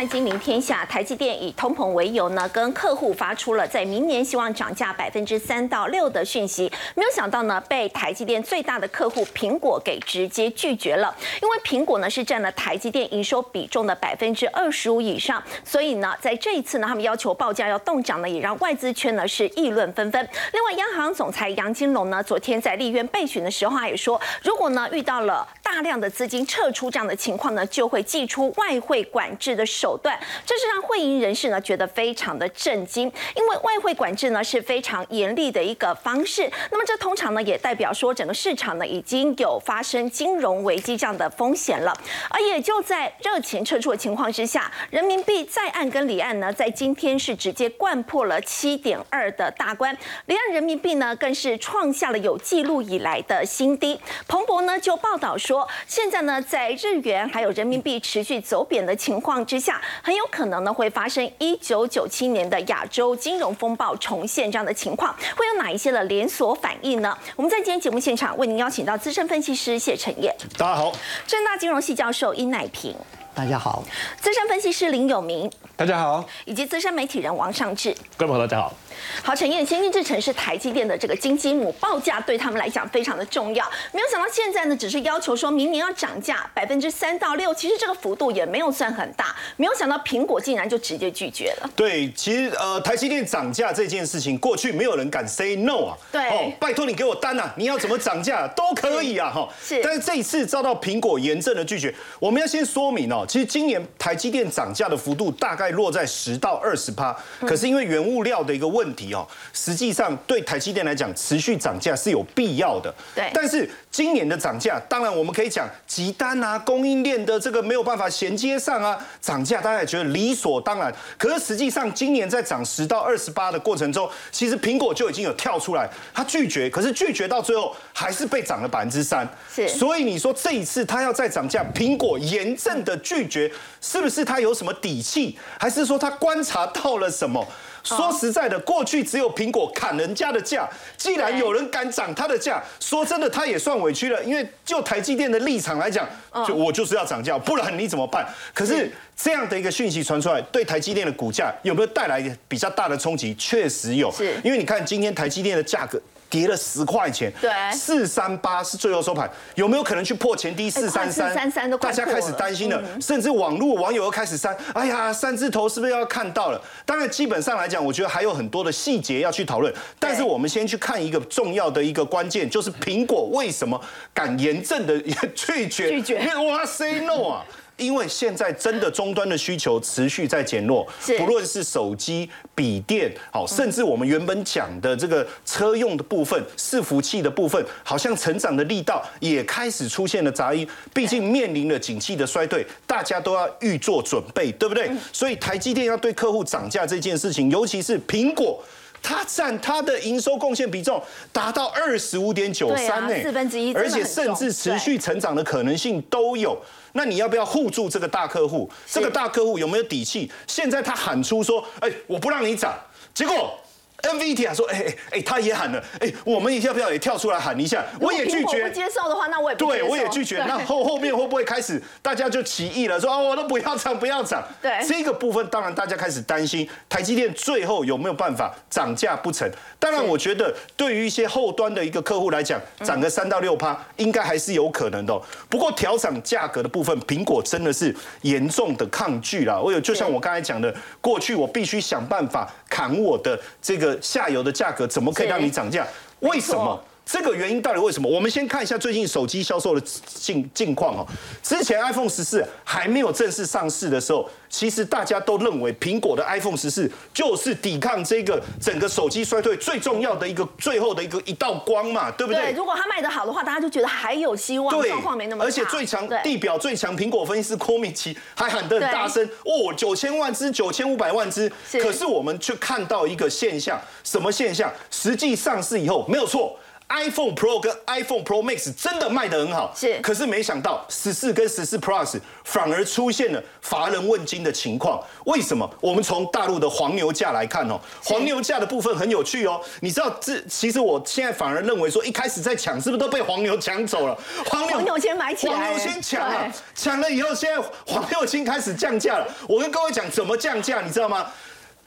焕金明天下，台积电以通膨为由呢，跟客户发出了在明年希望涨价百分之三到六的讯息。没有想到呢，被台积电最大的客户苹果给直接拒绝了。因为苹果呢是占了台积电营收比重的百分之二十五以上，所以呢，在这一次呢，他们要求报价要动涨呢，也让外资圈呢是议论纷纷。另外，央行总裁杨金龙呢，昨天在立院备询的时候，他也说，如果呢遇到了大量的资金撤出这样的情况呢，就会祭出外汇管制的手手段。这是让会营人士呢觉得非常的震惊，因为外汇管制呢是非常严厉的一个方式。那么这通常呢也代表说整个市场呢已经有发生金融危机这样的风险了。而也就在热钱撤出的情况之下，人民币在岸跟离岸呢在今天是直接灌破了七点二的大关，离岸人民币呢更是创下了有记录以来的新低。彭博呢就报道说，现在呢在日元还有人民币持续走贬的情况之下。很有可能呢会发生一九九七年的亚洲金融风暴重现这样的情况，会有哪一些的连锁反应呢？我们在今天节目现场为您邀请到资深分析师谢晨业，大家好；正大金融系教授殷乃平，大家好；资深分析师林有明，大家好；以及资深媒体人王尚志，各位朋友大家好。好，陈燕，先进制程是台积电的这个金鸡母，报价对他们来讲非常的重要。没有想到现在呢，只是要求说明年要涨价百分之三到六，其实这个幅度也没有算很大。没有想到苹果竟然就直接拒绝了。对，其实呃，台积电涨价这件事情，过去没有人敢 say no 啊。对。哦，拜托你给我单啊，你要怎么涨价都可以啊，哈。是。但是这一次遭到苹果严正的拒绝，我们要先说明哦，其实今年台积电涨价的幅度大概落在十到二十趴，可是因为原物料的一个问题哦。实际上，对台积电来讲，持续涨价是有必要的。对，但是今年的涨价，当然我们可以讲集单啊，供应链的这个没有办法衔接上啊，涨价大家也觉得理所当然。可是实际上，今年在涨十到二十八的过程中，其实苹果就已经有跳出来，他拒绝，可是拒绝到最后还是被涨了百分之三。是，所以你说这一次他要再涨价，苹果严正的拒绝，是不是他有什么底气，还是说他观察到了什么？说实在的，过去只有苹果砍人家的价，既然有人敢涨它的价，说真的，它也算委屈了。因为就台积电的立场来讲，就我就是要涨价，不然你怎么办？可是这样的一个讯息传出来，对台积电的股价有没有带来比较大的冲击？确实有，是因为你看今天台积电的价格。跌了十块钱，对，四三八是最后收盘，有没有可能去破前低四三三？三三都大家开始担心了，甚至网络网友又开始删，哎呀，三字头是不是要看到了？当然，基本上来讲，我觉得还有很多的细节要去讨论。但是我们先去看一个重要的一个关键，就是苹果为什么敢严正的 拒绝？拒绝？哇，say no 啊！因为现在真的终端的需求持续在减弱，不论是手机、笔电，好，甚至我们原本讲的这个车用的部分、伺服器的部分，好像成长的力道也开始出现了杂音。毕竟面临了景气的衰退，大家都要预做准备，对不对？所以台积电要对客户涨价这件事情，尤其是苹果，它占它的营收贡献比重达到二十五点九三呢，四分之一，而且甚至持续成长的可能性都有。那你要不要护住这个大客户？这个大客户有没有底气？现在他喊出说：“哎，我不让你涨。”结果。NVIDIA 说：“哎哎哎，他也喊了，哎，我们要不要也跳出来喊一下？我也拒绝。不接受的话，那我也对，我也拒绝。那后后面会不会开始大家就起义了？说哦，我都不要涨，不要涨。对，这个部分当然大家开始担心，台积电最后有没有办法涨价不成？当然，我觉得对于一些后端的一个客户来讲，涨个三到六趴，应该还是有可能的。不过调涨价格的部分，苹果真的是严重的抗拒了。我有就像我刚才讲的，过去我必须想办法砍我的这个。下游的价格怎么可以让你涨价？为什么？这个原因到底为什么？我们先看一下最近手机销售的近近况哦。之前 iPhone 十四还没有正式上市的时候，其实大家都认为苹果的 iPhone 十四就是抵抗这个整个手机衰退最重要的一个最后的一个一道光嘛，对不对？对，如果它卖得好的话，大家就觉得还有希望，状况没那么而且最强地表最强苹果分析师郭米奇还喊得很大声哦，九千万只，九千五百万只。可是我们却看到一个现象，什么现象？实际上市以后没有错。iPhone Pro 跟 iPhone Pro Max 真的卖得很好，是可是没想到十四跟十四 Plus 反而出现了乏人问津的情况。为什么？我们从大陆的黄牛价来看哦，黄牛价的部分很有趣哦。你知道这其实我现在反而认为说，一开始在抢是不是都被黄牛抢走了？黄牛黄牛先买起来，黄牛先抢了，抢了以后，现在黄牛已经开始降价了。我跟各位讲怎么降价，你知道吗？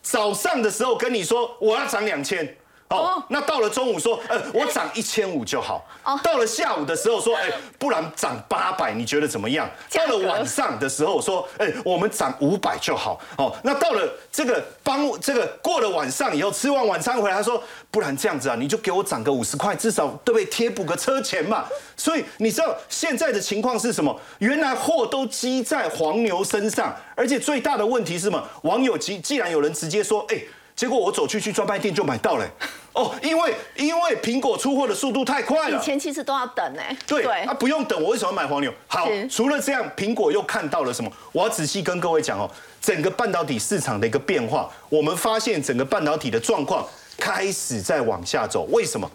早上的时候跟你说我要涨两千。哦，那到了中午说，呃，我涨一千五就好。哦，到了下午的时候说，哎，不然涨八百，你觉得怎么样？到了晚上的时候说，哎，我们涨五百就好。哦，那到了这个帮这个过了晚上以后，吃完晚餐回来，他说，不然这样子啊，你就给我涨个五十块，至少对不对？贴补个车钱嘛。所以你知道现在的情况是什么？原来货都积在黄牛身上，而且最大的问题是什么？网友既既然有人直接说，哎。结果我走去去专卖店就买到了，哦，因为因为苹果出货的速度太快了，以前其实都要等呢，对，啊不用等，我为什么买黄牛？好，除了这样，苹果又看到了什么？我要仔细跟各位讲哦，整个半导体市场的一个变化，我们发现整个半导体的状况开始在往下走，为什么？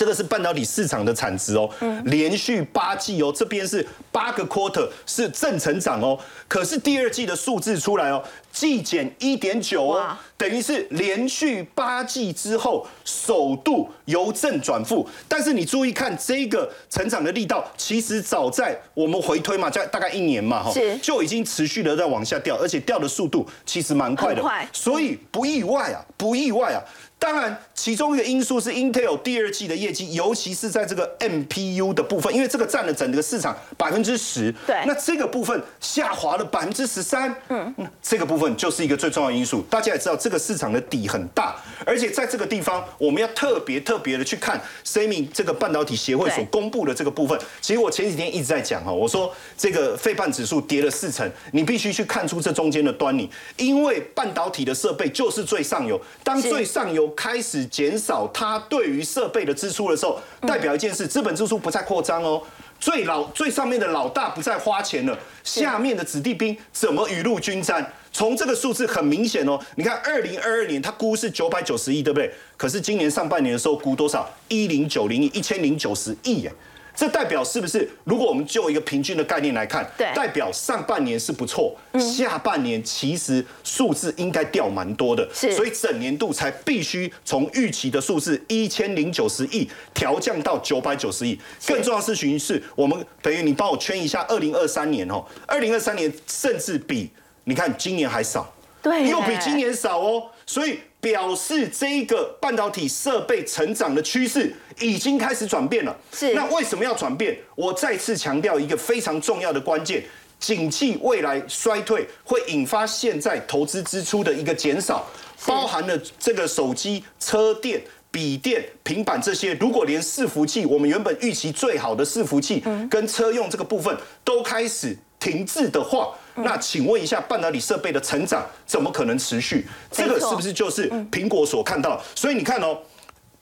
这个是半导体市场的产值哦，连续八季哦，这边是八个 quarter 是正成长哦，可是第二季的数字出来哦，季减一点九哦，等于是连续八季之后首度由正转负。但是你注意看这个成长的力道，其实早在我们回推嘛，在大概一年嘛哈，就已经持续的在往下掉，而且掉的速度其实蛮快的，所以不意外啊，不意外啊。当然，其中一个因素是 Intel 第二季的业绩，尤其是在这个 MPU 的部分，因为这个占了整个市场百分之十。对，那这个部分下滑了百分之十三。嗯，这个部分就是一个最重要的因素。大家也知道，这个市场的底很大，而且在这个地方，我们要特别特别的去看 s e m i 这个半导体协会所公布的这个部分。其实我前几天一直在讲哈，我说这个费半指数跌了四成，你必须去看出这中间的端倪，因为半导体的设备就是最上游，当最上游。开始减少它对于设备的支出的时候，代表一件事：资本支出不再扩张哦。最老最上面的老大不再花钱了，下面的子弟兵怎么雨露均沾？从这个数字很明显哦。你看，二零二二年他估是九百九十亿，对不对？可是今年上半年的时候估多少？一零九零亿，一千零九十亿耶。这代表是不是？如果我们就一个平均的概念来看，对，代表上半年是不错，下半年其实数字应该掉蛮多的，是，所以整年度才必须从预期的数字一千零九十亿调降到九百九十亿。更重要的事情是，我们等于你帮我圈一下，二零二三年哦，二零二三年甚至比你看今年还少，对，又比今年少哦，所以。表示这一个半导体设备成长的趋势已经开始转变了。是，那为什么要转变？我再次强调一个非常重要的关键：，景气未来衰退会引发现在投资支出的一个减少，包含了这个手机、车电、笔电、平板这些。如果连伺服器，我们原本预期最好的伺服器跟车用这个部分都开始停滞的话，那请问一下，半导体设备的成长怎么可能持续？这个是不是就是苹果所看到？所以你看哦，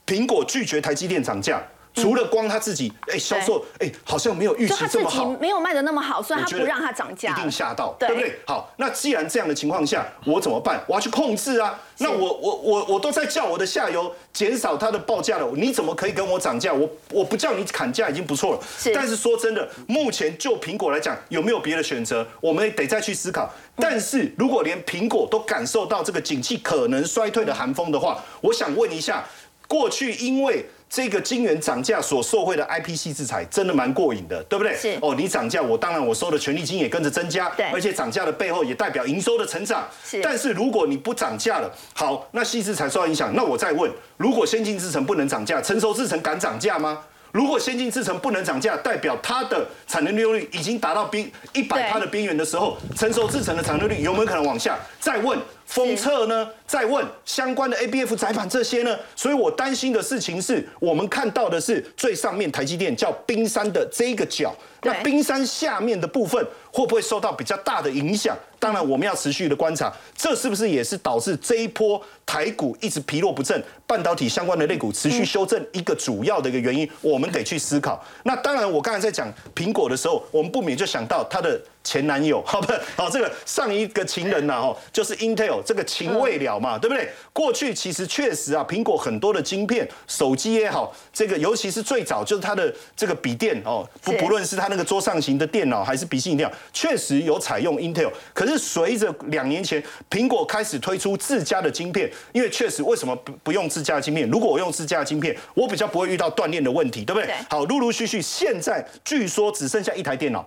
苹果拒绝台积电涨价。除了光他自己，哎，销售，哎，好像没有预期这么好，没有卖的那么好，所以他不让它涨价，一定吓到，对不对？好，那既然这样的情况下，我怎么办？我要去控制啊。那我我我我都在叫我的下游减少它的报价了，你怎么可以跟我涨价？我我不叫你砍价已经不错了。是，但是说真的，目前就苹果来讲，有没有别的选择？我们得再去思考。但是如果连苹果都感受到这个景气可能衰退的寒风的话，我想问一下，过去因为。这个晶圆涨价所受惠的 IPC 制裁真的蛮过瘾的，对不对？是哦，你涨价，我当然我收的权利金也跟着增加，对，而且涨价的背后也代表营收的成长。是，但是如果你不涨价了，好，那细制裁受到影响，那我再问，如果先进制程不能涨价，成熟制程敢涨价吗？如果先进制程不能涨价，代表它的产能利用率已经达到边一百趴的边缘的时候，成熟制程的产能率有没有可能往下？再问。封测呢？再问相关的 ABF 载板这些呢？所以我担心的事情是我们看到的是最上面台积电叫冰山的这一个角，那冰山下面的部分会不会受到比较大的影响？当然我们要持续的观察，这是不是也是导致这一波台股一直疲弱不振，半导体相关的类股持续修正一个主要的一个原因？我们得去思考。那当然，我刚才在讲苹果的时候，我们不免就想到它的。前男友，好不好？这个上一个情人呐，哦，就是 Intel 这个情未了嘛，对不对？过去其实确实啊，苹果很多的晶片，手机也好，这个尤其是最早就是它的这个笔电哦，不不论是它那个桌上型的电脑还是笔记电脑，确实有采用 Intel。可是随着两年前苹果开始推出自家的晶片，因为确实为什么不不用自家的晶片？如果我用自家的晶片，我比较不会遇到断链的问题，对不对？好，陆陆续续，现在据说只剩下一台电脑。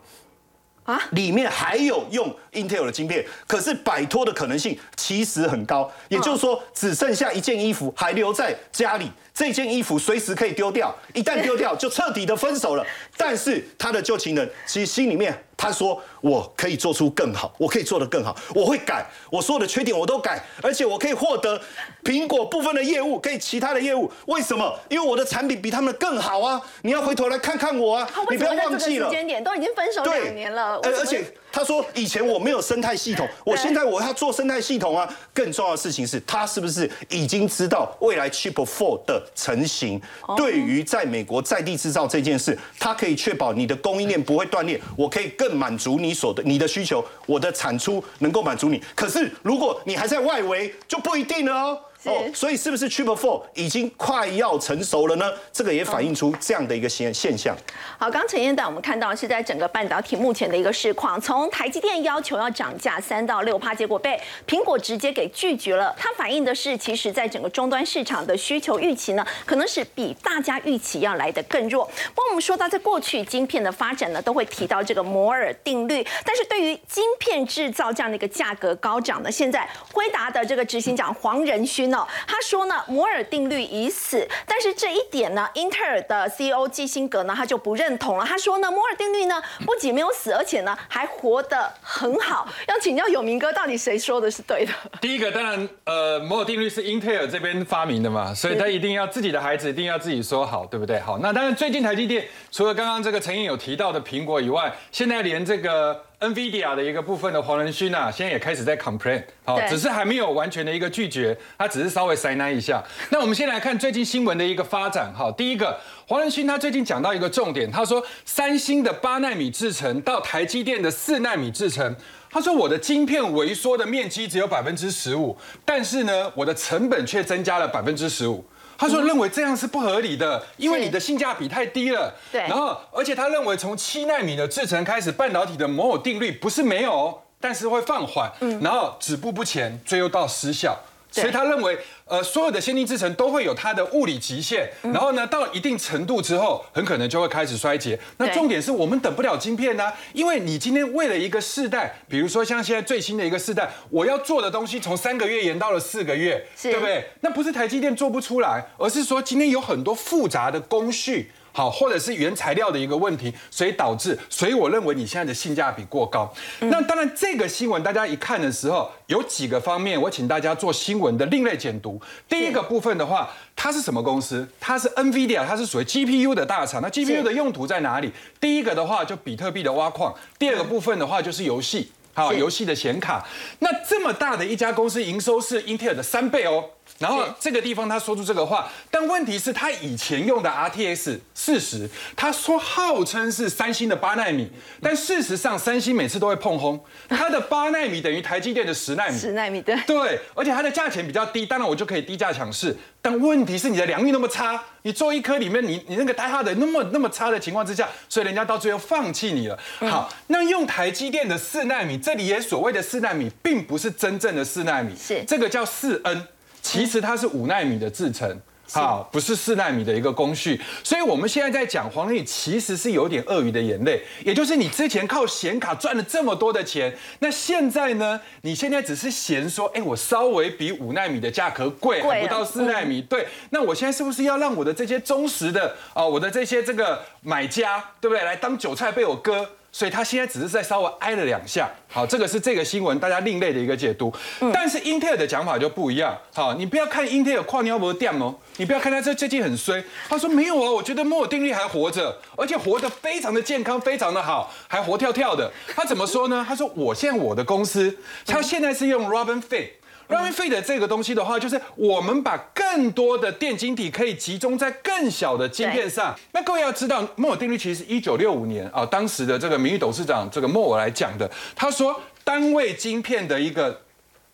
啊，里面还有用 Intel 的晶片，可是摆脱的可能性其实很高，也就是说只剩下一件衣服还留在家里，这件衣服随时可以丢掉，一旦丢掉就彻底的分手了。但是他的旧情人其实心里面。他说：“我可以做出更好，我可以做得更好，我会改，我所有的缺点我都改，而且我可以获得苹果部分的业务，可以其他的业务。为什么？因为我的产品比他们更好啊！你要回头来看看我啊！你不要忘记了，时间点都已经分手两年了，而且。”他说：“以前我没有生态系统，我现在我要做生态系统啊。更重要的事情是，他是不是已经知道未来 Chip Four 的成型？对于在美国在地制造这件事，它可以确保你的供应链不会断裂，我可以更满足你所的你的需求，我的产出能够满足你。可是如果你还在外围，就不一定了哦。”哦，所以是不是 Triple Four 已经快要成熟了呢？这个也反映出这样的一个现现象。好，刚陈燕带我们看到是在整个半导体目前的一个市况，从台积电要求要涨价三到六趴，结果被苹果直接给拒绝了。它反映的是，其实在整个终端市场的需求预期呢，可能是比大家预期要来的更弱。不过我们说到，在过去晶片的发展呢，都会提到这个摩尔定律，但是对于晶片制造这样的一个价格高涨呢，现在辉达的这个执行长黄仁勋。他说呢，摩尔定律已死，但是这一点呢，英特尔的 CEO 基辛格呢，他就不认同了。他说呢，摩尔定律呢，不仅没有死，而且呢，还活得很好。要请教有明哥，到底谁说的是对的？第一个当然，呃，摩尔定律是英特尔这边发明的嘛，所以他一定要自己的孩子一定要自己说好，对不对？好，那当然，最近台积电除了刚刚这个陈颖有提到的苹果以外，现在连这个。NVIDIA 的一个部分的黄仁勋啊，现在也开始在 complain，好，只是还没有完全的一个拒绝，他只是稍微塞奶一下。那我们先来看最近新闻的一个发展，哈，第一个，黄仁勋他最近讲到一个重点，他说三星的八纳米制程到台积电的四纳米制程，他说我的晶片萎缩的面积只有百分之十五，但是呢，我的成本却增加了百分之十五。他说认为这样是不合理的，因为你的性价比太低了。对，然后而且他认为从七纳米的制程开始，半导体的某某定律不是没有，但是会放缓，然后止步不前，最后到失效。所以他认为，呃，所有的先进制程都会有它的物理极限，然后呢，到一定程度之后，很可能就会开始衰竭。那重点是我们等不了晶片呢，因为你今天为了一个世代，比如说像现在最新的一个世代，我要做的东西从三个月延到了四个月，对不对？那不是台积电做不出来，而是说今天有很多复杂的工序。好，或者是原材料的一个问题，所以导致，所以我认为你现在的性价比过高。那当然，这个新闻大家一看的时候，有几个方面，我请大家做新闻的另类解读。第一个部分的话，它是什么公司？它是 NVIDIA，它是属于 GPU 的大厂。那 GPU 的用途在哪里？第一个的话就比特币的挖矿，第二个部分的话就是游戏，好，游戏的显卡。那这么大的一家公司，营收是英特尔的三倍哦。然后这个地方他说出这个话，但问题是，他以前用的 RTX 四十，他说号称是三星的八纳米，但事实上三星每次都会碰轰，它的八纳米等于台积电的十纳米，十纳米对，对，而且它的价钱比较低，当然我就可以低价抢市，但问题是你的良率那么差，你做一颗里面你你那个代号的那么那么差的情况之下，所以人家到最后放弃你了。好，那用台积电的四纳米，这里也所谓的四纳米，并不是真正的四纳米，是。这个叫四 N。其实它是五纳米的制程，好，不是四纳米的一个工序。所以我们现在在讲黄历，其实是有点鳄鱼的眼泪，也就是你之前靠显卡赚了这么多的钱，那现在呢？你现在只是嫌说，哎，我稍微比五纳米的价格贵，还不到四纳米，对，那我现在是不是要让我的这些忠实的啊，我的这些这个买家，对不对，来当韭菜被我割？所以他现在只是在稍微挨了两下，好，这个是这个新闻大家另类的一个解读。但是英特尔的讲法就不一样，好，你不要看英特尔跨尿膜掉哦，你不要看他这最近很衰，他说没有啊，我觉得摩尔定律还活着，而且活得非常的健康，非常的好，还活跳跳的。他怎么说呢？他说我现在我的公司，他现在是用 Robin Fee。Running Fit 这个东西的话，就是我们把更多的电晶体可以集中在更小的晶片上。那各位要知道，摩尔定律其实是一九六五年啊，当时的这个名誉董事长这个莫尔来讲的。他说，单位晶片的一个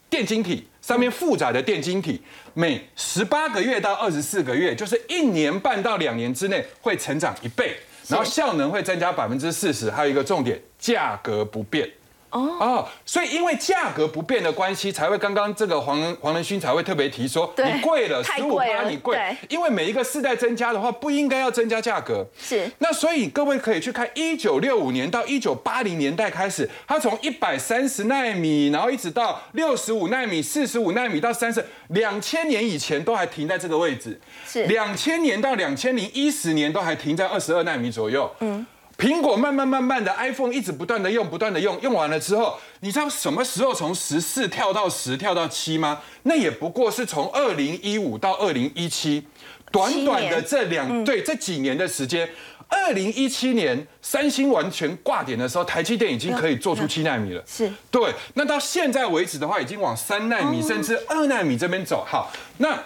电晶体上面负载的电晶体，每十八个月到二十四个月，就是一年半到两年之内会成长一倍，然后效能会增加百分之四十。还有一个重点，价格不变。哦所以因为价格不变的关系，才会刚刚这个黄黄仁勋才会特别提说，你贵了十五趴，你贵，因为每一个世代增加的话，不应该要增加价格。是。那所以各位可以去看一九六五年到一九八零年代开始，它从一百三十纳米，然后一直到六十五纳米、四十五纳米到三十，两千年以前都还停在这个位置。是。两千年到两千零一十年都还停在二十二纳米左右。嗯。苹果慢慢慢慢的，iPhone 一直不断的用，不断的用，用完了之后，你知道什么时候从十四跳到十，跳到七吗？那也不过是从二零一五到二零一七，短短的这两对这几年的时间。二零一七年三星完全挂点的时候，台积电已经可以做出七纳米了。是对，那到现在为止的话，已经往三纳米甚至二纳米这边走。好，那。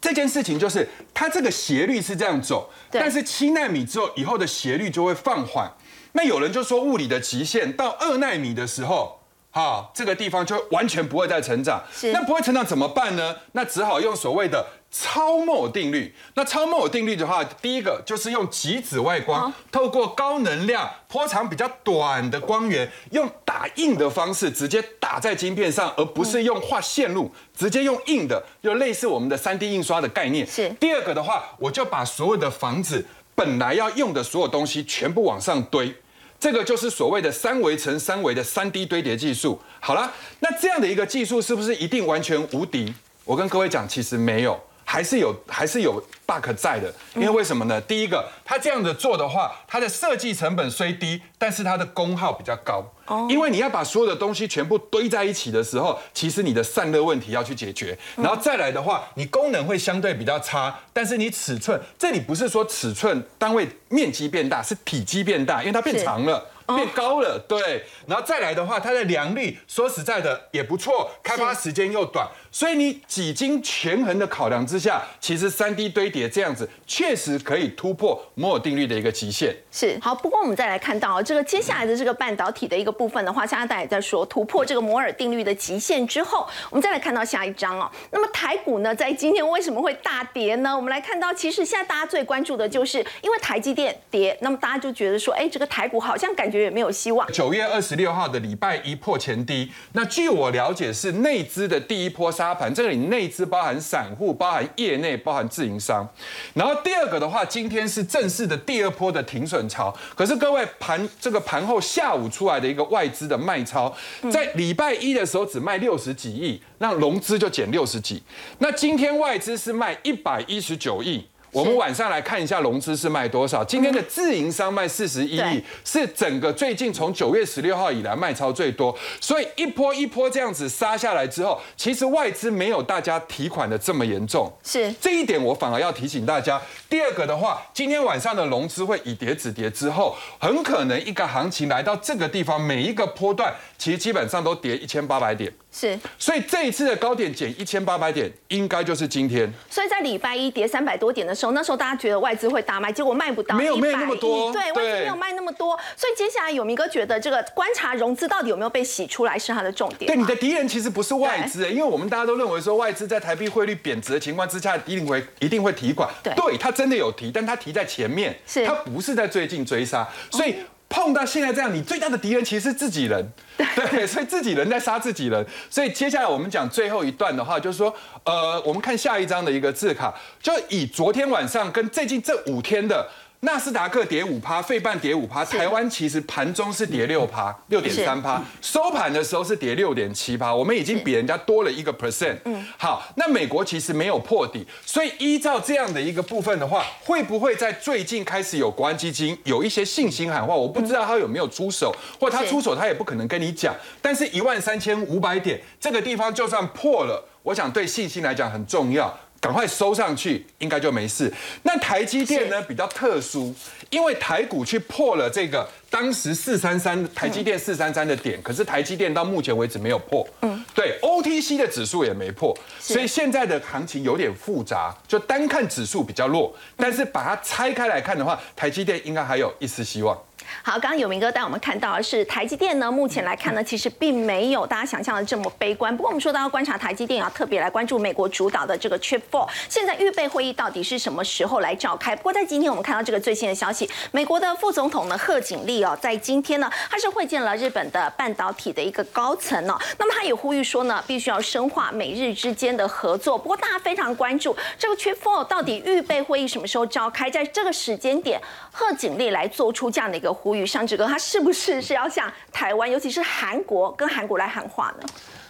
这件事情就是它这个斜率是这样走，但是七纳米之后以后的斜率就会放缓。那有人就说物理的极限到二纳米的时候，哈，这个地方就完全不会再成长。那不会成长怎么办呢？那只好用所谓的。超摩尔定律，那超摩尔定律的话，第一个就是用极紫外光，透过高能量、波长比较短的光源，用打印的方式直接打在晶片上，而不是用画线路，直接用印的，就类似我们的三 D 印刷的概念。是。第二个的话，我就把所有的房子本来要用的所有东西全部往上堆，这个就是所谓的三维乘三维的三 D 堆叠技术。好了，那这样的一个技术是不是一定完全无敌？我跟各位讲，其实没有。还是有还是有 bug 在的，因为为什么呢？第一个，它这样子做的话，它的设计成本虽低，但是它的功耗比较高。哦，因为你要把所有的东西全部堆在一起的时候，其实你的散热问题要去解决，然后再来的话，你功能会相对比较差，但是你尺寸，这里不是说尺寸单位面积变大，是体积变大，因为它变长了。变高了，对，然后再来的话，它的良率说实在的也不错，开发时间又短，所以你几经权衡的考量之下，其实三 D 堆叠这样子确实可以突破摩尔定律的一个极限。是好，不过我们再来看到这个接下来的这个半导体的一个部分的话，加拿大也在说突破这个摩尔定律的极限之后，我们再来看到下一章哦。那么台股呢，在今天为什么会大跌呢？我们来看到，其实现在大家最关注的就是因为台积电跌，那么大家就觉得说，哎，这个台股好像感觉。也没有希望。九月二十六号的礼拜一破前低，那据我了解是内资的第一波沙盘，这里内资包含散户、包含业内、包含自营商。然后第二个的话，今天是正式的第二波的停损潮。可是各位盘这个盘后下午出来的一个外资的卖超，在礼拜一的时候只卖六十几亿，那融资就减六十几。那今天外资是卖一百一十九亿。我们晚上来看一下融资是卖多少。今天的自营商卖四十一亿，是整个最近从九月十六号以来卖超最多。所以一波一波这样子杀下来之后，其实外资没有大家提款的这么严重。是这一点，我反而要提醒大家。第二个的话，今天晚上的融资会以跌止跌之后，很可能一个行情来到这个地方，每一个波段其实基本上都跌一千八百点。是，所以这一次的高点减一千八百点，应该就是今天。所以在礼拜一跌三百多点的时候，那时候大家觉得外资会大卖，结果卖不到，没有卖那么多，对，外资没有卖那么多。所以接下来有明哥觉得这个观察融资到底有没有被洗出来是他的重点。对，你的敌人其实不是外资，因为我们大家都认为说外资在台币汇率贬值的情况之下，一定会一定会提款。对，对他真的有提，但他提在前面，是，他不是在最近追杀，所以。碰到现在这样，你最大的敌人其实是自己人，对，所以自己人在杀自己人。所以接下来我们讲最后一段的话，就是说，呃，我们看下一张的一个字卡，就以昨天晚上跟最近这五天的。纳斯达克跌五趴，费半跌五趴，台湾其实盘中是跌六趴，六点三趴，收盘的时候是跌六点七趴，我们已经比人家多了一个 percent。嗯，好，那美国其实没有破底，所以依照这样的一个部分的话，会不会在最近开始有国安基金有一些信心喊话？我不知道他有没有出手，或他出手他也不可能跟你讲。但是一万三千五百点这个地方就算破了，我想对信心来讲很重要。赶快收上去，应该就没事。那台积电呢比较特殊，因为台股去破了这个当时四三三台积电四三三的点，可是台积电到目前为止没有破。嗯，对，OTC 的指数也没破，所以现在的行情有点复杂。就单看指数比较弱，但是把它拆开来看的话，台积电应该还有一丝希望。好，刚刚有明哥带我们看到的是台积电呢，目前来看呢，其实并没有大家想象的这么悲观。不过我们说到要观察台积电，要特别来关注美国主导的这个 Chip Four，现在预备会议到底是什么时候来召开？不过在今天我们看到这个最新的消息，美国的副总统呢贺锦丽哦，在今天呢，他是会见了日本的半导体的一个高层哦，那么他也呼吁说呢，必须要深化美日之间的合作。不过大家非常关注这个 Chip Four 到底预备会议什么时候召开？在这个时间点，贺锦丽来做出这样的一个呼吁，上志哥他是不是是要向台湾，尤其是韩国跟韩国来喊话呢？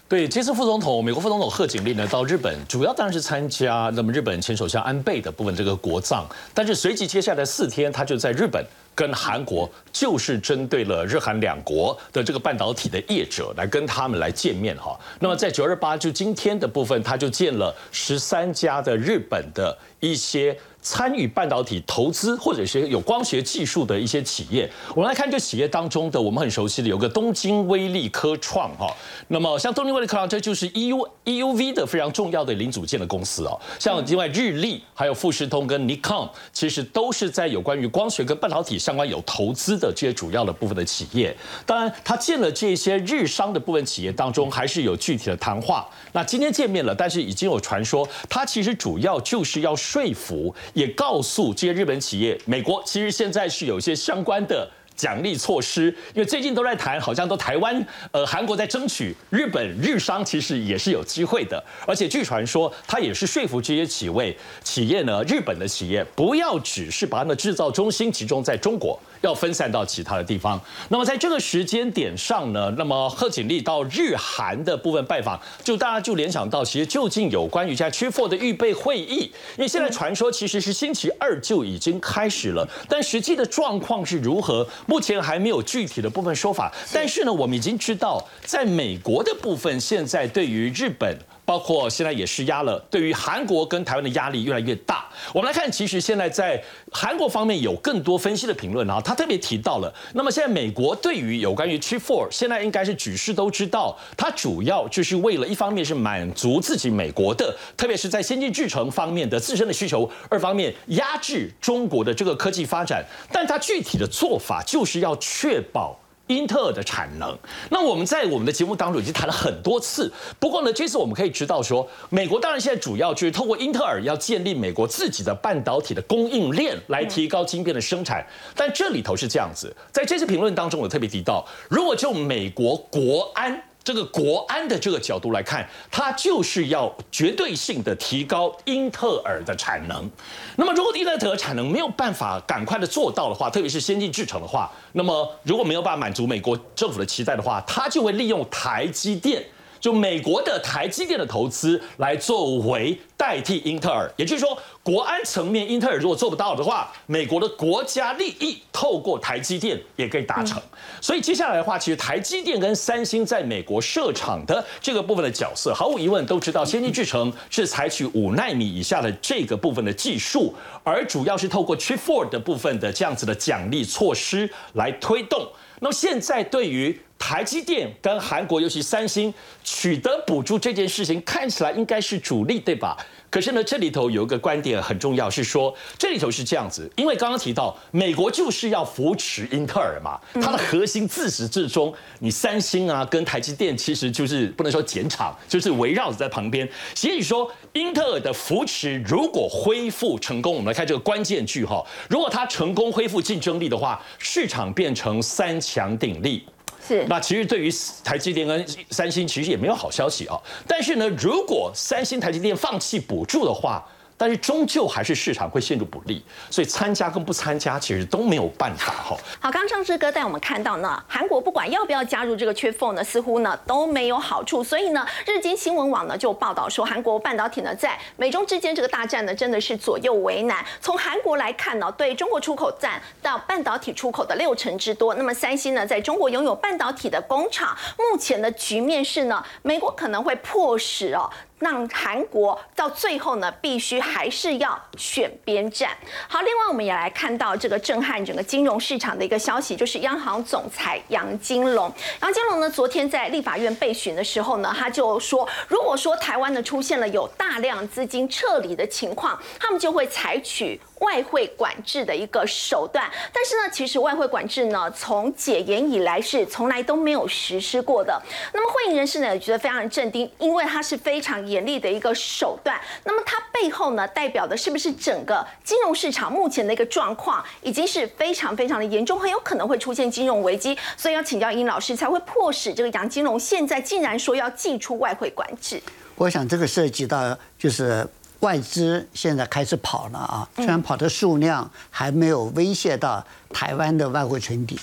对，这次副总统，美国副总统贺锦丽呢到日本，主要当然是参加那么日本前首相安倍的部分这个国葬，但是随即接下来四天，他就在日本跟韩国，就是针对了日韩两国的这个半导体的业者来跟他们来见面哈。那么在九二八就今天的部分，他就见了十三家的日本的一些。参与半导体投资或者是有光学技术的一些企业，我们来看这企业当中的我们很熟悉的有个东京威力科创哈，那么像东京威力科创，这就是 E U E U V 的非常重要的零组件的公司哦。像另外日立还有富士通跟 Nikon，其实都是在有关于光学跟半导体相关有投资的这些主要的部分的企业。当然，他见了这些日商的部分企业当中，还是有具体的谈话。那今天见面了，但是已经有传说，他其实主要就是要说服。也告诉这些日本企业，美国其实现在是有一些相关的奖励措施，因为最近都在谈，好像都台湾、呃韩国在争取，日本日商其实也是有机会的，而且据传说，他也是说服这些企位企业呢，日本的企业不要只是把他们的制造中心集中在中国。要分散到其他的地方。那么在这个时间点上呢，那么贺锦丽到日韩的部分拜访，就大家就联想到，其实究竟有关于在 c h f o 的预备会议，因为现在传说其实是星期二就已经开始了，但实际的状况是如何，目前还没有具体的部分说法。但是呢，我们已经知道，在美国的部分，现在对于日本。包括现在也施压了，对于韩国跟台湾的压力越来越大。我们来看，其实现在在韩国方面有更多分析的评论啊，他特别提到了。那么现在美国对于有关于 Chip Four，现在应该是举世都知道，它主要就是为了一方面是满足自己美国的，特别是在先进制程方面的自身的需求；二方面压制中国的这个科技发展。但它具体的做法就是要确保。英特尔的产能，那我们在我们的节目当中已经谈了很多次。不过呢，这次我们可以知道说，美国当然现在主要就是透过英特尔要建立美国自己的半导体的供应链，来提高晶片的生产。但这里头是这样子，在这次评论当中，我特别提到，如果就美国国安。这个国安的这个角度来看，它就是要绝对性的提高英特尔的产能。那么，如果英特尔产能没有办法赶快的做到的话，特别是先进制程的话，那么如果没有办法满足美国政府的期待的话，它就会利用台积电。就美国的台积电的投资来作为代替英特尔，也就是说，国安层面，英特尔如果做不到的话，美国的国家利益透过台积电也可以达成。所以接下来的话，其实台积电跟三星在美国设厂的这个部分的角色，毫无疑问都知道，先进制程是采取五纳米以下的这个部分的技术，而主要是透过 Chip Four 的部分的这样子的奖励措施来推动。那么现在对于台积电跟韩国，尤其三星取得补助这件事情，看起来应该是主力，对吧？可是呢，这里头有一个观点很重要，是说这里头是这样子，因为刚刚提到美国就是要扶持英特尔嘛，它的核心自始至终，你三星啊跟台积电其实就是不能说减厂，就是围绕着在旁边。所以说，英特尔的扶持如果恢复成功，我们来看这个关键句哈，如果它成功恢复竞争力的话，市场变成三强鼎立。是，那其实对于台积电跟三星，其实也没有好消息啊。但是呢，如果三星、台积电放弃补助的话，但是终究还是市场会陷入不利，所以参加跟不参加其实都没有办法哈。好，刚上志哥带我们看到呢，韩国不管要不要加入这个缺缝呢，似乎呢都没有好处。所以呢，日经新闻网呢就报道说，韩国半导体呢在美中之间这个大战呢真的是左右为难。从韩国来看呢，对中国出口占到半导体出口的六成之多。那么三星呢在中国拥有半导体的工厂，目前的局面是呢，美国可能会迫使哦。让韩国到最后呢，必须还是要选边站。好，另外我们也来看到这个震撼整个金融市场的一个消息，就是央行总裁杨金龙。杨金龙呢，昨天在立法院被询的时候呢，他就说，如果说台湾呢出现了有大量资金撤离的情况，他们就会采取。外汇管制的一个手段，但是呢，其实外汇管制呢，从解严以来是从来都没有实施过的。那么，会议人士呢也觉得非常的镇定，因为它是非常严厉的一个手段。那么，它背后呢，代表的是不是整个金融市场目前的一个状况已经是非常非常的严重，很有可能会出现金融危机？所以要请教殷老师，才会迫使这个杨金龙现在竟然说要祭出外汇管制。我想这个涉及到就是。外资现在开始跑了啊，虽然跑的数量还没有威胁到台湾的外汇存底，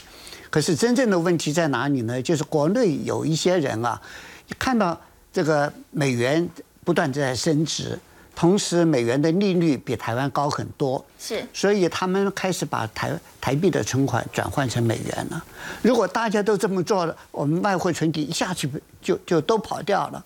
可是真正的问题在哪里呢？就是国内有一些人啊，看到这个美元不断在升值，同时美元的利率比台湾高很多，是，所以他们开始把台台币的存款转换成美元了。如果大家都这么做了，我们外汇存底一下去就就都跑掉了。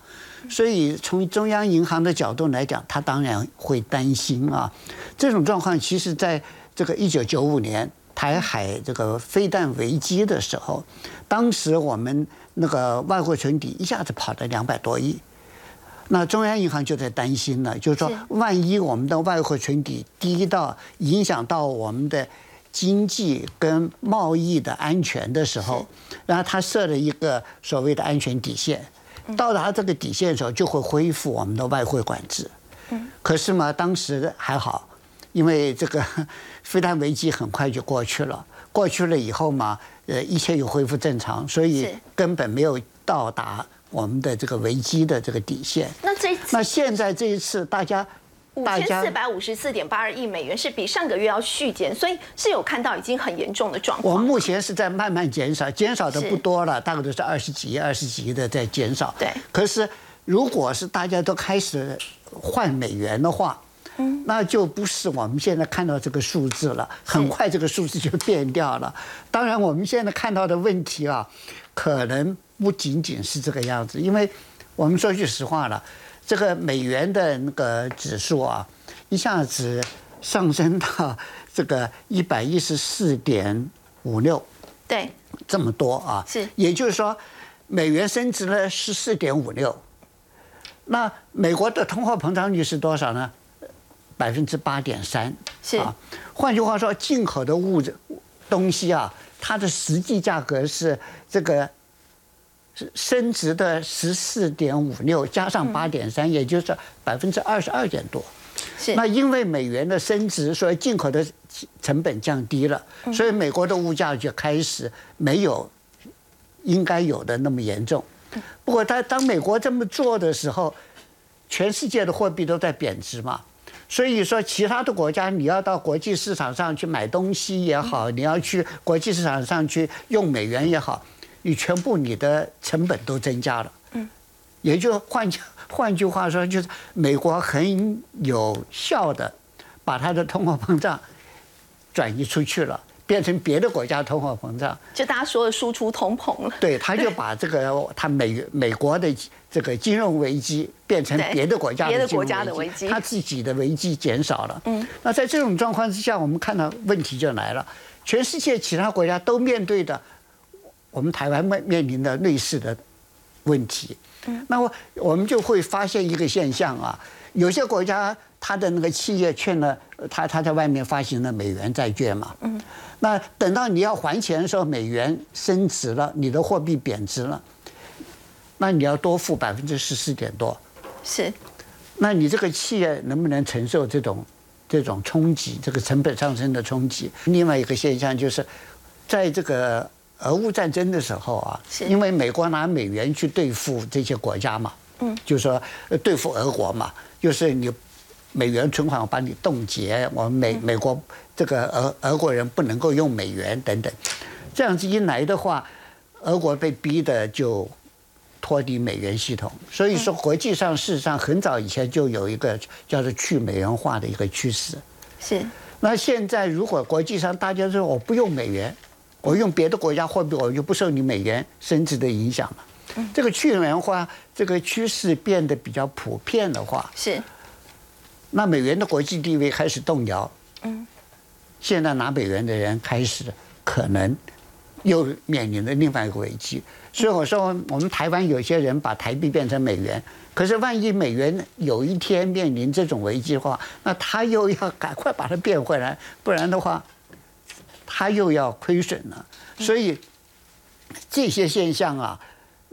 所以从中央银行的角度来讲，他当然会担心啊。这种状况其实在这个一九九五年台海这个飞弹危机的时候，当时我们那个外汇存底一下子跑到两百多亿，那中央银行就在担心了，就是说万一我们的外汇存底低到影响到我们的经济跟贸易的安全的时候，然后他设了一个所谓的安全底线。到达这个底线的时候，就会恢复我们的外汇管制。嗯，可是嘛，当时还好，因为这个 飞弹危机很快就过去了。过去了以后嘛，呃，一切又恢复正常，所以根本没有到达我们的这个危机的这个底线。那这那现在这一次，大家。五千四百五十四点八二亿美元是比上个月要续减，所以是有看到已经很严重的状况。我目前是在慢慢减少，减少的不多了，大概都是二十几亿、二十几亿的在减少。对。可是，如果是大家都开始换美元的话，嗯，那就不是我们现在看到这个数字了。很快这个数字就变掉了。当然，我们现在看到的问题啊，可能不仅仅是这个样子，因为我们说句实话了。这个美元的那个指数啊，一下子上升到这个一百一十四点五六，对，这么多啊，是，也就是说，美元升值了十四点五六，那美国的通货膨胀率是多少呢？百分之八点三，是啊，换句话说，进口的物质东西啊，它的实际价格是这个。升值的十四点五六加上八点三，也就是百分之二十二点多。是那因为美元的升值，所以进口的成本降低了，所以美国的物价就开始没有应该有的那么严重。不过，他当美国这么做的时候，全世界的货币都在贬值嘛，所以说其他的国家你要到国际市场上去买东西也好，你要去国际市场上去用美元也好。你全部你的成本都增加了，嗯，也就换句换句话说，就是美国很有效的把它的通货膨胀转移出去了，变成别的国家通货膨胀，就大家说的输出通膨了。对，他就 把这个他美美国的这个金融危机变成别的国家的金融危机，他自己的危机减少了。嗯，那在这种状况之下，我们看到问题就来了，全世界其他国家都面对的。我们台湾面面临的类似的问题，嗯那么我们就会发现一个现象啊，有些国家它的那个企业欠了他他在外面发行了美元债券嘛，嗯那等到你要还钱的时候，美元升值了，你的货币贬值了，那你要多付百分之十四点多，是，那你这个企业能不能承受这种这种冲击，这个成本上升的冲击？另外一个现象就是，在这个。俄乌战争的时候啊，因为美国拿美元去对付这些国家嘛，嗯，就是说对付俄国嘛，就是你美元存款我把你冻结，我们美美国这个俄俄国人不能够用美元等等，这样子一来的话，俄国被逼的就脱离美元系统，所以说国际上事实上很早以前就有一个叫做去美元化的一个趋势，是。那现在如果国际上大家说我不用美元。我用别的国家货币，我就不受你美元升值的影响了。这个去美元化这个趋势变得比较普遍的话，是，那美元的国际地位开始动摇。嗯，现在拿美元的人开始可能又面临了另外一个危机。所以我说，我们台湾有些人把台币变成美元，可是万一美元有一天面临这种危机的话，那他又要赶快把它变回来，不然的话，他又要亏损了。所以这些现象啊，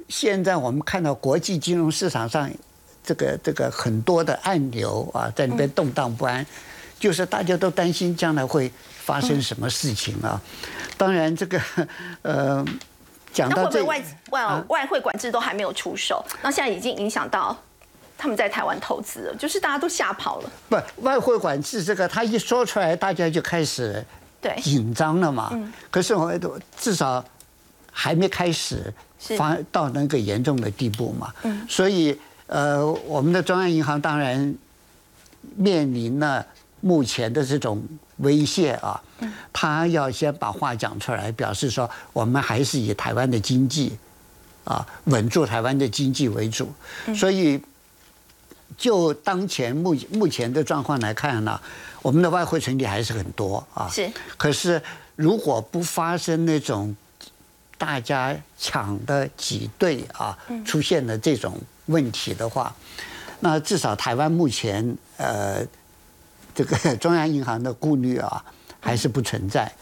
现在我们看到国际金融市场上这个这个很多的暗流啊，在那边动荡不安，就是大家都担心将来会发生什么事情啊。当然，这个 呃。讲到这外外外汇管制都还没有出手，那现在已经影响到他们在台湾投资了，就是大家都吓跑了。不，外汇管制这个他一说出来，大家就开始对紧张了嘛。嗯。可是我都至少还没开始发到那个严重的地步嘛。嗯。所以呃，我们的中央银行当然面临了目前的这种。威胁啊，他要先把话讲出来，表示说我们还是以台湾的经济啊稳住台湾的经济为主。所以就当前目目前的状况来看呢，我们的外汇存底还是很多啊。是。可是如果不发生那种大家抢的挤兑啊，出现了这种问题的话，那至少台湾目前呃。这个 中央银行的顾虑啊，还是不存在。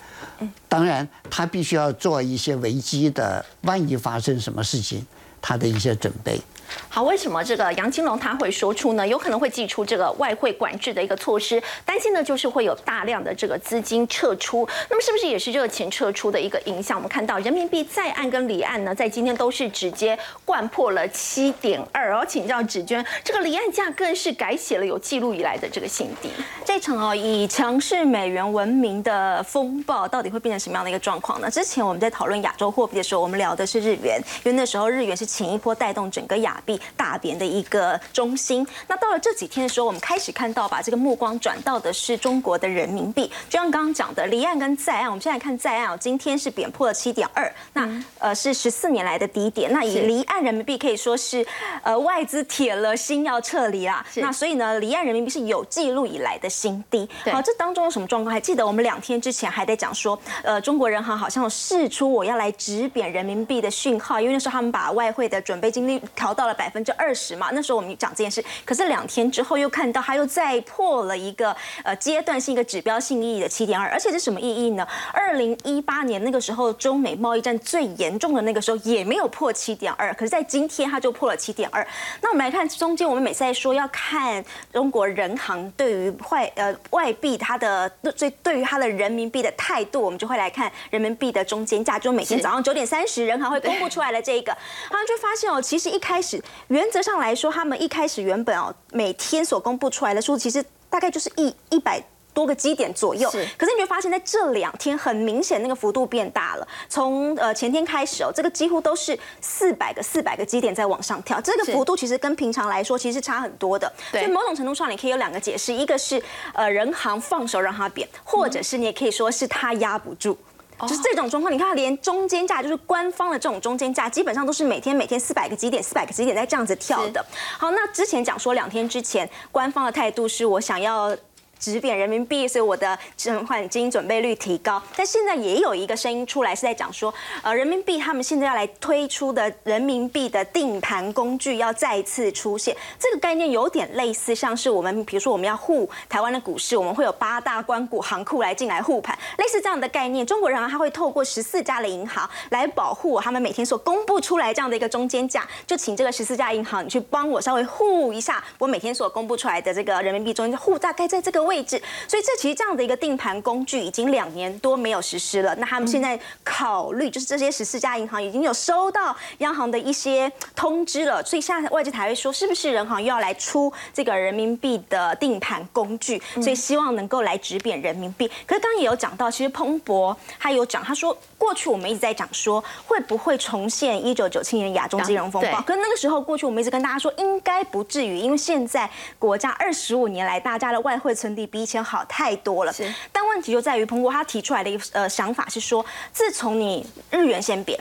当然，他必须要做一些危机的，万一发生什么事情，他的一些准备。好，为什么这个杨金龙他会说出呢？有可能会寄出这个外汇管制的一个措施，担心呢就是会有大量的这个资金撤出。那么是不是也是热钱撤出的一个影响？我们看到人民币在岸跟离岸呢，在今天都是直接灌破了七点二。然后请教芷娟，这个离岸价更是改写了有记录以来的这个新低。这场哦以强势美元闻名的风暴，到底会变成什么样的一个状况呢？之前我们在讨论亚洲货币的时候，我们聊的是日元，因为那时候日元是前一波带动整个亚。币大贬的一个中心。那到了这几天的时候，我们开始看到把这个目光转到的是中国的人民币。就像刚刚讲的，离岸跟在岸，我们现在看在岸哦，今天是贬破了七点二，那呃是十四年来的低点。那以离岸人民币可以说是呃外资铁了心要撤离啦。那所以呢，离岸人民币是有记录以来的新低。好，这当中有什么状况？还记得我们两天之前还在讲说，呃，中国人行好像试出我要来直贬人民币的讯号，因为那时候他们把外汇的准备金率调到了百分之二十嘛，那时候我们讲这件事，可是两天之后又看到它又再破了一个呃阶段性一个指标性意义的七点二，而且是什么意义呢？二零一八年那个时候中美贸易战最严重的那个时候也没有破七点二，可是在今天它就破了七点二。那我们来看中间，我们每次在说要看中国人行对于外呃外币它的最对于它的人民币的态度，我们就会来看人民币的中间价，就每天早上九点三十人行会公布出来的这一个，然后就发现哦，其实一开始。原则上来说，他们一开始原本哦，每天所公布出来的数，其实大概就是一一百多个基点左右。是。可是你会发现在这两天，很明显那个幅度变大了。从呃前天开始哦，这个几乎都是四百个四百个基点在往上跳。这个幅度其实跟平常来说，其实是差很多的。所以某种程度上，你可以有两个解释：一个是呃人行放手让它贬，或者是你也可以说是它压不住。就是这种状况，你看，连中间价就是官方的这种中间价，基本上都是每天每天四百个基点，四百个基点在这样子跳的。好，那之前讲说两天之前，官方的态度是我想要。直贬人民币，所以我的存款金准备率提高。但现在也有一个声音出来，是在讲说，呃，人民币他们现在要来推出的人民币的定盘工具要再次出现。这个概念有点类似，像是我们比如说我们要护台湾的股市，我们会有八大关股行库来进来护盘，类似这样的概念。中国人啊，他会透过十四家的银行来保护他们每天所公布出来这样的一个中间价，就请这个十四家银行你去帮我稍微护一下我每天所公布出来的这个人民币中间护大概在这个。位置，所以这其实这样的一个定盘工具已经两年多没有实施了。那他们现在考虑，就是这些十四家银行已经有收到央行的一些通知了，所以现在外界才会说，是不是人行又要来出这个人民币的定盘工具？所以希望能够来指贬人民币。可是刚刚也有讲到，其实彭博他有讲，他说过去我们一直在讲说，会不会重现一九九七年亚洲金融风暴？可是那个时候过去我们一直跟大家说，应该不至于，因为现在国家二十五年来大家的外汇存。比以前好太多了，是。但问题就在于彭博他提出来的一个呃想法是说，自从你日元先贬，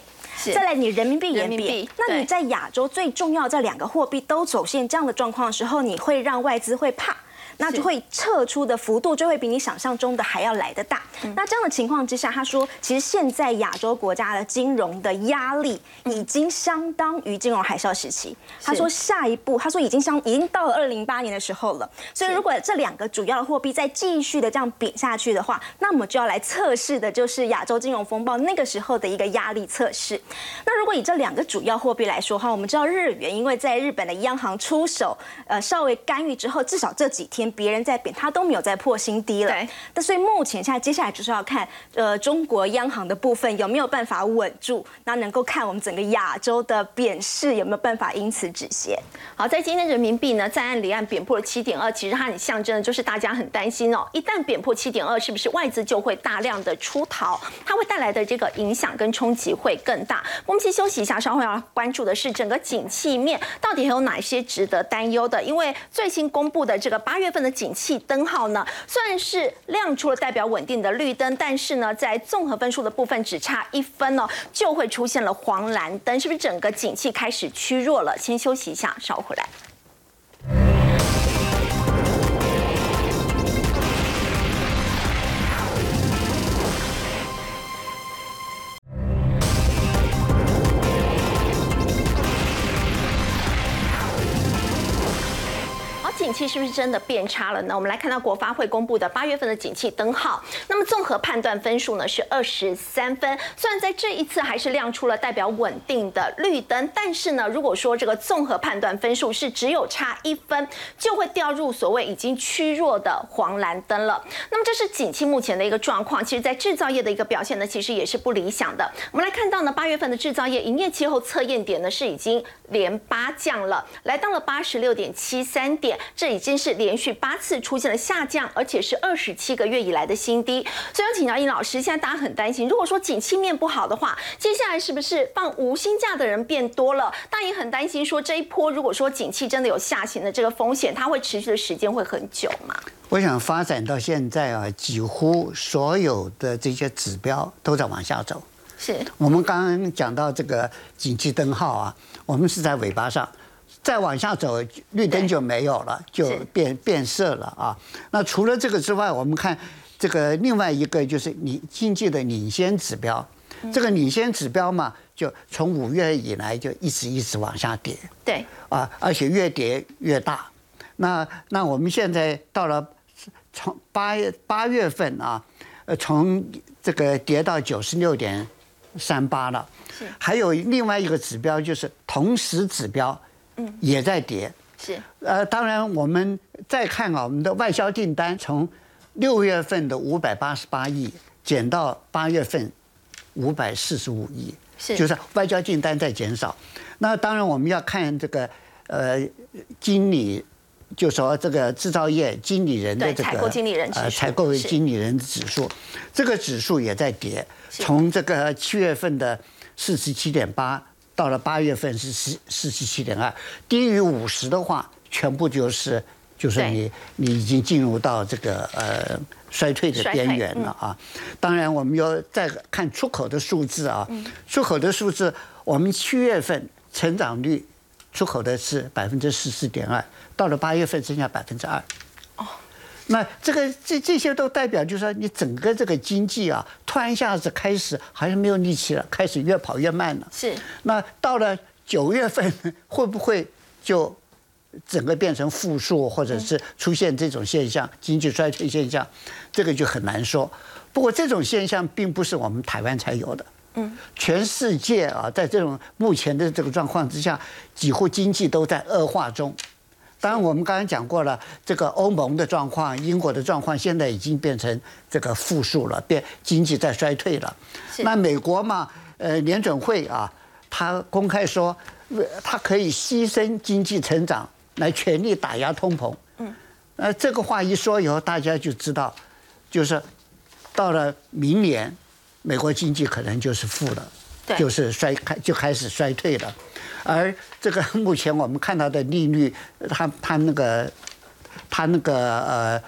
再来你人民币也贬，那你在亚洲最重要这两个货币都走现这样的状况的时候，你会让外资会怕。那就会撤出的幅度就会比你想象中的还要来得大。那这样的情况之下，他说，其实现在亚洲国家的金融的压力已经相当于金融海啸时期。他说下一步，他说已经相已经到了二零零八年的时候了。所以如果这两个主要的货币再继续的这样贬下去的话，那么就要来测试的就是亚洲金融风暴那个时候的一个压力测试。那如果以这两个主要货币来说哈，我们知道日元因为在日本的央行出手，呃，稍微干预之后，至少这几天别人在贬，它都没有再破新低了。对。那所以目前现在接下来就是要看，呃，中国央行的部分有没有办法稳住，那能够看我们整个亚洲的贬势有没有办法因此止歇。好，在今天人民币呢在岸离岸贬破了七点二，其实它很象征的就是大家很担心哦，一旦贬破七点二，是不是外资就会大量的出逃？它会带来的这个影响跟冲击会更大。我们先休息一下，稍后要关注的是整个景气面到底还有哪些值得担忧的？因为最新公布的这个八月份的景气灯号呢，算是亮出了代表稳定的绿灯，但是呢，在综合分数的部分只差一分哦，就会出现了黄蓝灯，是不是整个景气开始趋弱了？先休息一下，稍后回来。景气是不是真的变差了呢？我们来看到国发会公布的八月份的景气灯号，那么综合判断分数呢是二十三分。虽然在这一次还是亮出了代表稳定的绿灯，但是呢，如果说这个综合判断分数是只有差一分，就会掉入所谓已经趋弱的黄蓝灯了。那么这是景气目前的一个状况。其实，在制造业的一个表现呢，其实也是不理想的。我们来看到呢，八月份的制造业营业气候测验点呢是已经连八降了，来到了八十六点七三点。这已经是连续八次出现了下降，而且是二十七个月以来的新低。所以要请教殷老师，现在大家很担心，如果说景气面不好的话，接下来是不是放无薪假的人变多了？大家也很担心，说这一波如果说景气真的有下行的这个风险，它会持续的时间会很久吗？我想发展到现在啊，几乎所有的这些指标都在往下走。是我们刚刚讲到这个景气灯号啊，我们是在尾巴上。再往下走，绿灯就没有了，就变变色了啊。那除了这个之外，我们看这个另外一个就是你经济的领先指标，这个领先指标嘛，就从五月以来就一直一直往下跌。对啊，而且越跌越大。那那我们现在到了从八月八月份啊，呃，从这个跌到九十六点三八了。还有另外一个指标就是同时指标。也在跌，是。呃，当然我们再看啊，我们的外销订单从六月份的五百八十八亿减到八月份五百四十五亿，是。就是外交订单在减少。那当然我们要看这个呃经理，就说这个制造业经理人的这个采购经理人指数，呃采购经理人指数，这个指数也在跌，从这个七月份的四十七点八。到了八月份是四四十七点二，低于五十的话，全部就是就是你你已经进入到这个呃衰退的边缘了啊。当然，我们要再看出口的数字啊，出口的数字，我们七月份成长率出口的是百分之十四点二，到了八月份剩下百分之二。哦。那这个这这些都代表，就是说你整个这个经济啊，突然一下子开始好像没有力气了，开始越跑越慢了。是。那到了九月份，会不会就整个变成负数，或者是出现这种现象，经济衰退现象？这个就很难说。不过这种现象并不是我们台湾才有的。嗯。全世界啊，在这种目前的这个状况之下，几乎经济都在恶化中。当然，我们刚才讲过了，这个欧盟的状况、英国的状况，现在已经变成这个负数了，变经济在衰退了。那美国嘛，呃，联准会啊，他公开说，他可以牺牲经济成长来全力打压通膨。嗯，那这个话一说以后，大家就知道，就是到了明年，美国经济可能就是负的，就是衰开就开始衰退了。而这个 目前我们看到的利率，它它那个，它那个呃，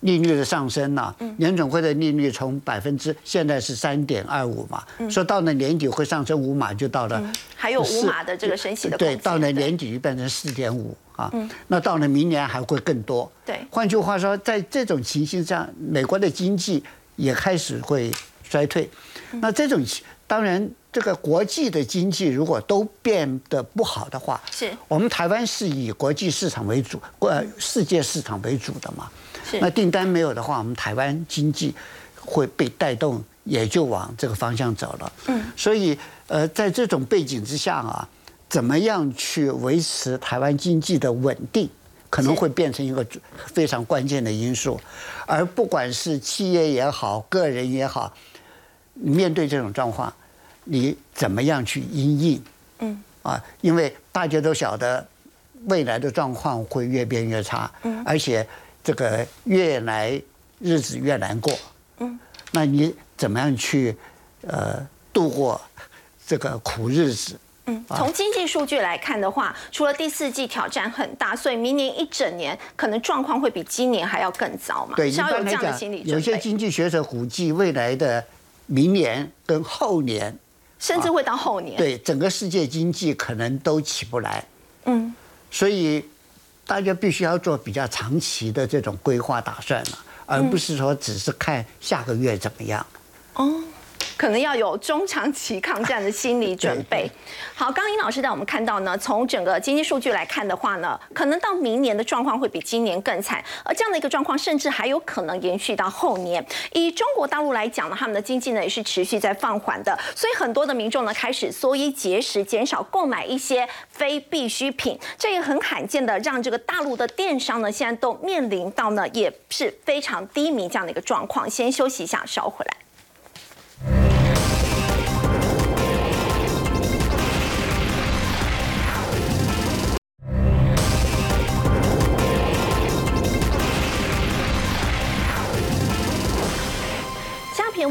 利率的上升呐，联总会的利率从百分之现在是三点二五嘛，说到了年底会上升五码，就到了还有五码的这个升息的对，到了年底就变成四点五啊，那到了明年还会更多。对，换句话说，在这种情形下，美国的经济也开始会衰退。那这种当然，这个国际的经济如果都变得不好的话，是我们台湾是以国际市场为主，呃，世界市场为主的嘛。那订单没有的话，我们台湾经济会被带动，也就往这个方向走了。嗯，所以呃，在这种背景之下啊，怎么样去维持台湾经济的稳定，可能会变成一个非常关键的因素。而不管是企业也好，个人也好，面对这种状况，你怎么样去应应？嗯，啊，因为大家都晓得未来的状况会越变越差，嗯，而且。这个越来日子越难过，嗯，那你怎么样去呃度过这个苦日子？嗯，从经济数据来看的话，除了第四季挑战很大，所以明年一整年可能状况会比今年还要更糟嘛？对，要有这样的心理有些经济学者估计未来的明年跟后年，甚至会到后年，对整个世界经济可能都起不来。嗯，所以。大家必须要做比较长期的这种规划打算了，而不是说只是看下个月怎么样。哦。可能要有中长期抗战的心理准备。好，刚刚殷老师带我们看到呢，从整个经济数据来看的话呢，可能到明年的状况会比今年更惨，而这样的一个状况，甚至还有可能延续到后年。以中国大陆来讲呢，他们的经济呢也是持续在放缓的，所以很多的民众呢开始缩衣节食，减少购买一些非必需品，这也很罕见的让这个大陆的电商呢现在都面临到呢也是非常低迷这样的一个状况。先休息一下，稍回来。Thank you.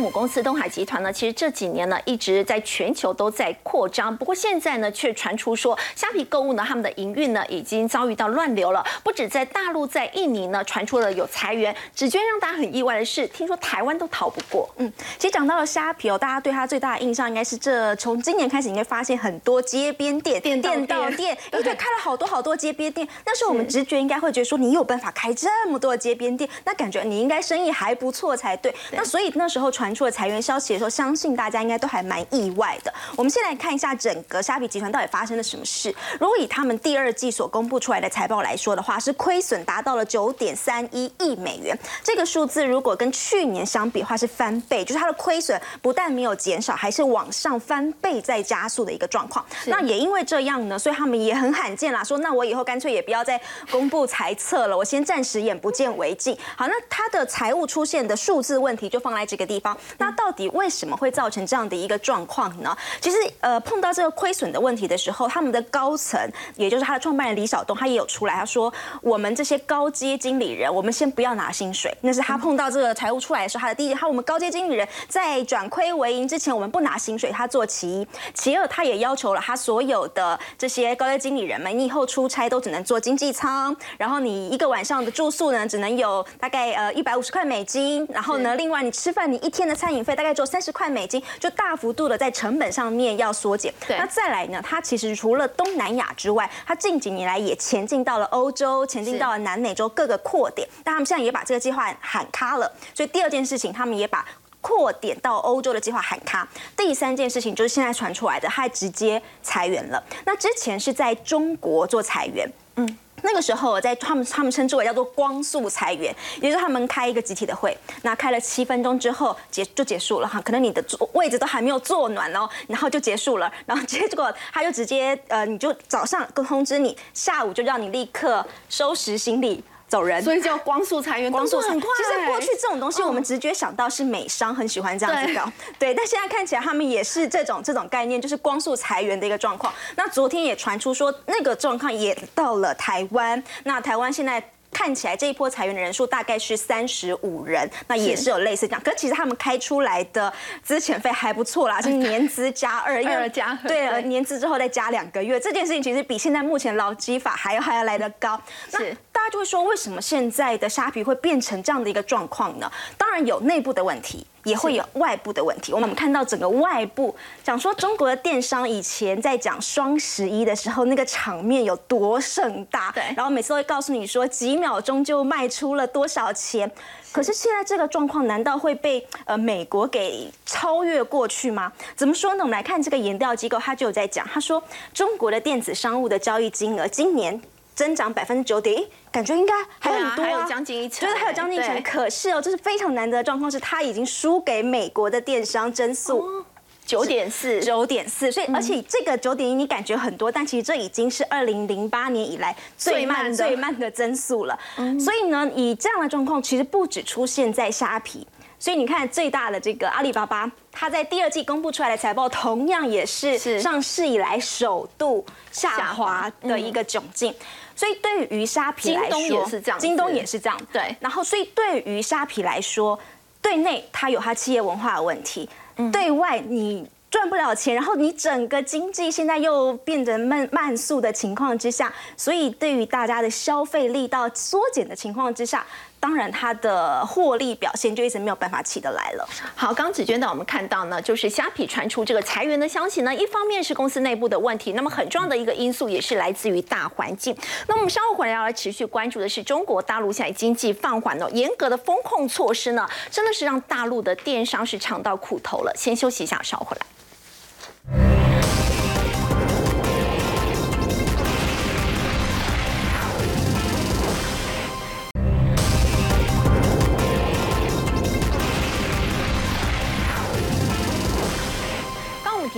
母公司东海集团呢，其实这几年呢一直在全球都在扩张，不过现在呢却传出说虾皮购物呢他们的营运呢已经遭遇到乱流了，不止在大陆，在印尼呢传出了有裁员。只觉得让大家很意外的是，听说台湾都逃不过。嗯，其实讲到了虾皮哦，大家对它最大的印象应该是这从今年开始，你会发现很多街边店、店到店，对，开了好多好多街边店。那时候我们直觉应该会觉得说，你有办法开这么多的街边店，那感觉你应该生意还不错才对。那所以那时候传。传出了裁员消息的时候，相信大家应该都还蛮意外的。我们先来看一下整个虾皮集团到底发生了什么事。如果以他们第二季所公布出来的财报来说的话，是亏损达到了九点三一亿美元。这个数字如果跟去年相比的话，是翻倍，就是它的亏损不但没有减少，还是往上翻倍在加速的一个状况。那也因为这样呢，所以他们也很罕见啦，说那我以后干脆也不要再公布财测了，我先暂时眼不见为净。好，那它的财务出现的数字问题就放在这个地方。那到底为什么会造成这样的一个状况呢？其实，呃，碰到这个亏损的问题的时候，他们的高层，也就是他的创办人李晓东，他也有出来，他说：“我们这些高阶经理人，我们先不要拿薪水。”那是他碰到这个财务出来的时候，他的第一，他我们高阶经理人在转亏为盈之前，我们不拿薪水。他做其一，其二，他也要求了他所有的这些高阶经理人们，你以后出差都只能坐经济舱，然后你一个晚上的住宿呢，只能有大概呃一百五十块美金，然后呢，另外你吃饭，你一天。餐饮费大概做三十块美金，就大幅度的在成本上面要缩减。那再来呢？它其实除了东南亚之外，它近几年来也前进到了欧洲，前进到了南美洲各个扩点。但他们现在也把这个计划喊卡了。所以第二件事情，他们也把扩点到欧洲的计划喊卡。第三件事情就是现在传出来的，他直接裁员了。那之前是在中国做裁员，嗯。那个时候，我在他们他们称之为叫做光速裁员，也就是他们开一个集体的会，那开了七分钟之后结就结束了哈，可能你的坐位置都还没有坐暖哦，然后就结束了，然后结果他就直接呃，你就早上通知你，下午就让你立刻收拾行李。走人，所以叫光速裁员，光速很快。其实过去这种东西，我们直觉想到是美商很喜欢这样子搞，对。但现在看起来，他们也是这种这种概念，就是光速裁员的一个状况。那昨天也传出说，那个状况也到了台湾。那台湾现在。看起来这一波裁员的人数大概是三十五人，那也是有类似这样。可其实他们开出来的资遣费还不错啦，是年资加二，二加对，年资之后再加两个月，这件事情其实比现在目前劳基法还要还要来得高。那大就会说，为什么现在的虾皮会变成这样的一个状况呢？当然有内部的问题。也会有外部的问题。我们看到整个外部讲说，中国的电商以前在讲双十一的时候，那个场面有多盛大，对，然后每次都会告诉你说几秒钟就卖出了多少钱。可是现在这个状况，难道会被呃美国给超越过去吗？怎么说呢？我们来看这个研调机构，他就有在讲，他说中国的电子商务的交易金额今年。增长百分之九点一，感觉应该还很多啊，还有将近一成，就是还有将近一成。可是哦，这是非常难得的状况，是它已经输给美国的电商增速九点四，九点四。所以，而且这个九点一你感觉很多，但其实这已经是二零零八年以来最慢最慢的增速了。所以呢，以这样的状况，其实不止出现在虾皮。所以你看，最大的这个阿里巴巴，它在第二季公布出来的财报，同样也是上市以来首度下滑的一个窘境。所以对于虾皮来说，京东也是这样，京东也是这样。对。然后，所以对于虾皮来说，对内它有它企业文化的问题，对外你赚不了钱，然后你整个经济现在又变得慢慢速的情况之下，所以对于大家的消费力到缩减的情况之下。当然，它的获利表现就一直没有办法起得来了。好，刚子娟呢，我们看到呢，就是虾皮传出这个裁员的消息呢，一方面是公司内部的问题，那么很重要的一个因素也是来自于大环境。那我们稍后回来要来持续关注的是中国大陆现在经济放缓了，严格的风控措施呢，真的是让大陆的电商是尝到苦头了。先休息一下，稍后回来。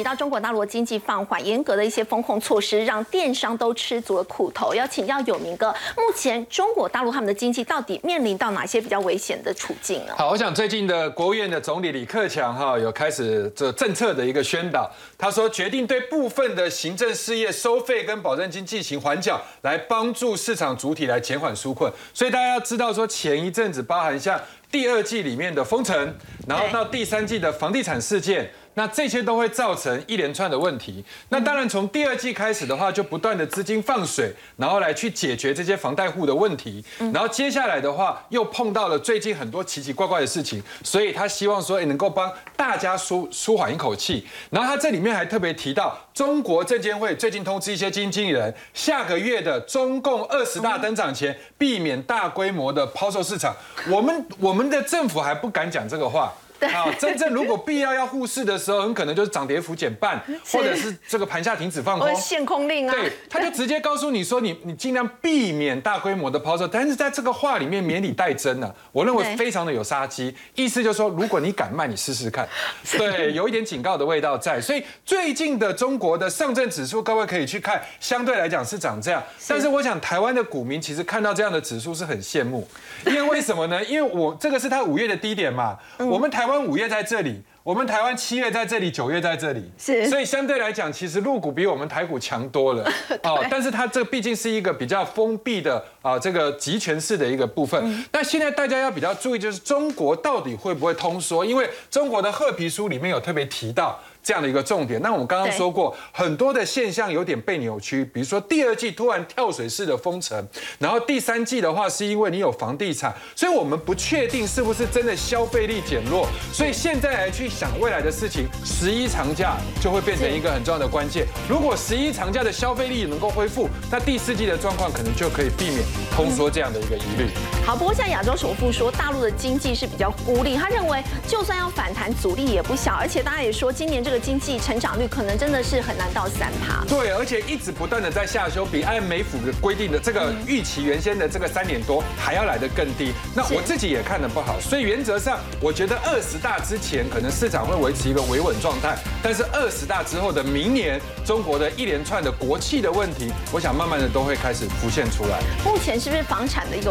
提到中国大陆经济放缓，严格的一些风控措施，让电商都吃足了苦头。要请教有明哥，目前中国大陆他们的经济到底面临到哪些比较危险的处境呢？好，我想最近的国务院的总理李克强哈有开始这政策的一个宣导，他说决定对部分的行政事业收费跟保证金进行缓缴，来帮助市场主体来减缓纾困。所以大家要知道说，前一阵子包含像第二季里面的封城，然后到第三季的房地产事件。那这些都会造成一连串的问题。那当然，从第二季开始的话，就不断的资金放水，然后来去解决这些房贷户的问题。然后接下来的话，又碰到了最近很多奇奇怪怪的事情，所以他希望说，能够帮大家舒舒缓一口气。然后他这里面还特别提到，中国证监会最近通知一些基金经理人，下个月的中共二十大登场前，避免大规模的抛售市场。我们我们的政府还不敢讲这个话。啊，真正如果必要要护市的时候，很可能就是涨跌幅减半，或者是这个盘下停止放空，限空令啊。对，他就直接告诉你说，你 你尽量避免大规模的抛售，但是在这个话里面免礼带真呢，我认为非常的有杀机，意思就是说，如果你敢卖，你试试看。对，有一点警告的味道在。所以最近的中国的上证指数，各位可以去看，相对来讲是涨这样，但是我想台湾的股民其实看到这样的指数是很羡慕，因为为什么呢？因为我这个是它五月的低点嘛，我们台湾。五月在这里，我们台湾七月在这里，九月在这里，是，所以相对来讲，其实陆股比我们台股强多了 哦。但是它这毕竟是一个比较封闭的啊，这个集权式的一个部分。那现在大家要比较注意，就是中国到底会不会通缩？因为中国的褐皮书里面有特别提到。这样的一个重点，那我们刚刚说过，很多的现象有点被扭曲，比如说第二季突然跳水式的封城，然后第三季的话是因为你有房地产，所以我们不确定是不是真的消费力减弱，所以现在来去想未来的事情，十一长假就会变成一个很重要的关键。如果十一长假的消费力能够恢复，那第四季的状况可能就可以避免通缩这样的一个疑虑。好，不过像亚洲首富说，大陆的经济是比较孤立，他认为就算要反弹，阻力也不小，而且大家也说今年这。这个经济成长率可能真的是很难到三趴，对，而且一直不断的在下修，比按美府的规定的这个预期原先的这个三点多还要来得更低。那我自己也看的不好，所以原则上我觉得二十大之前可能市场会维持一个维稳状态，但是二十大之后的明年，中国的一连串的国企的问题，我想慢慢的都会开始浮现出来。目前是不是房产的一个？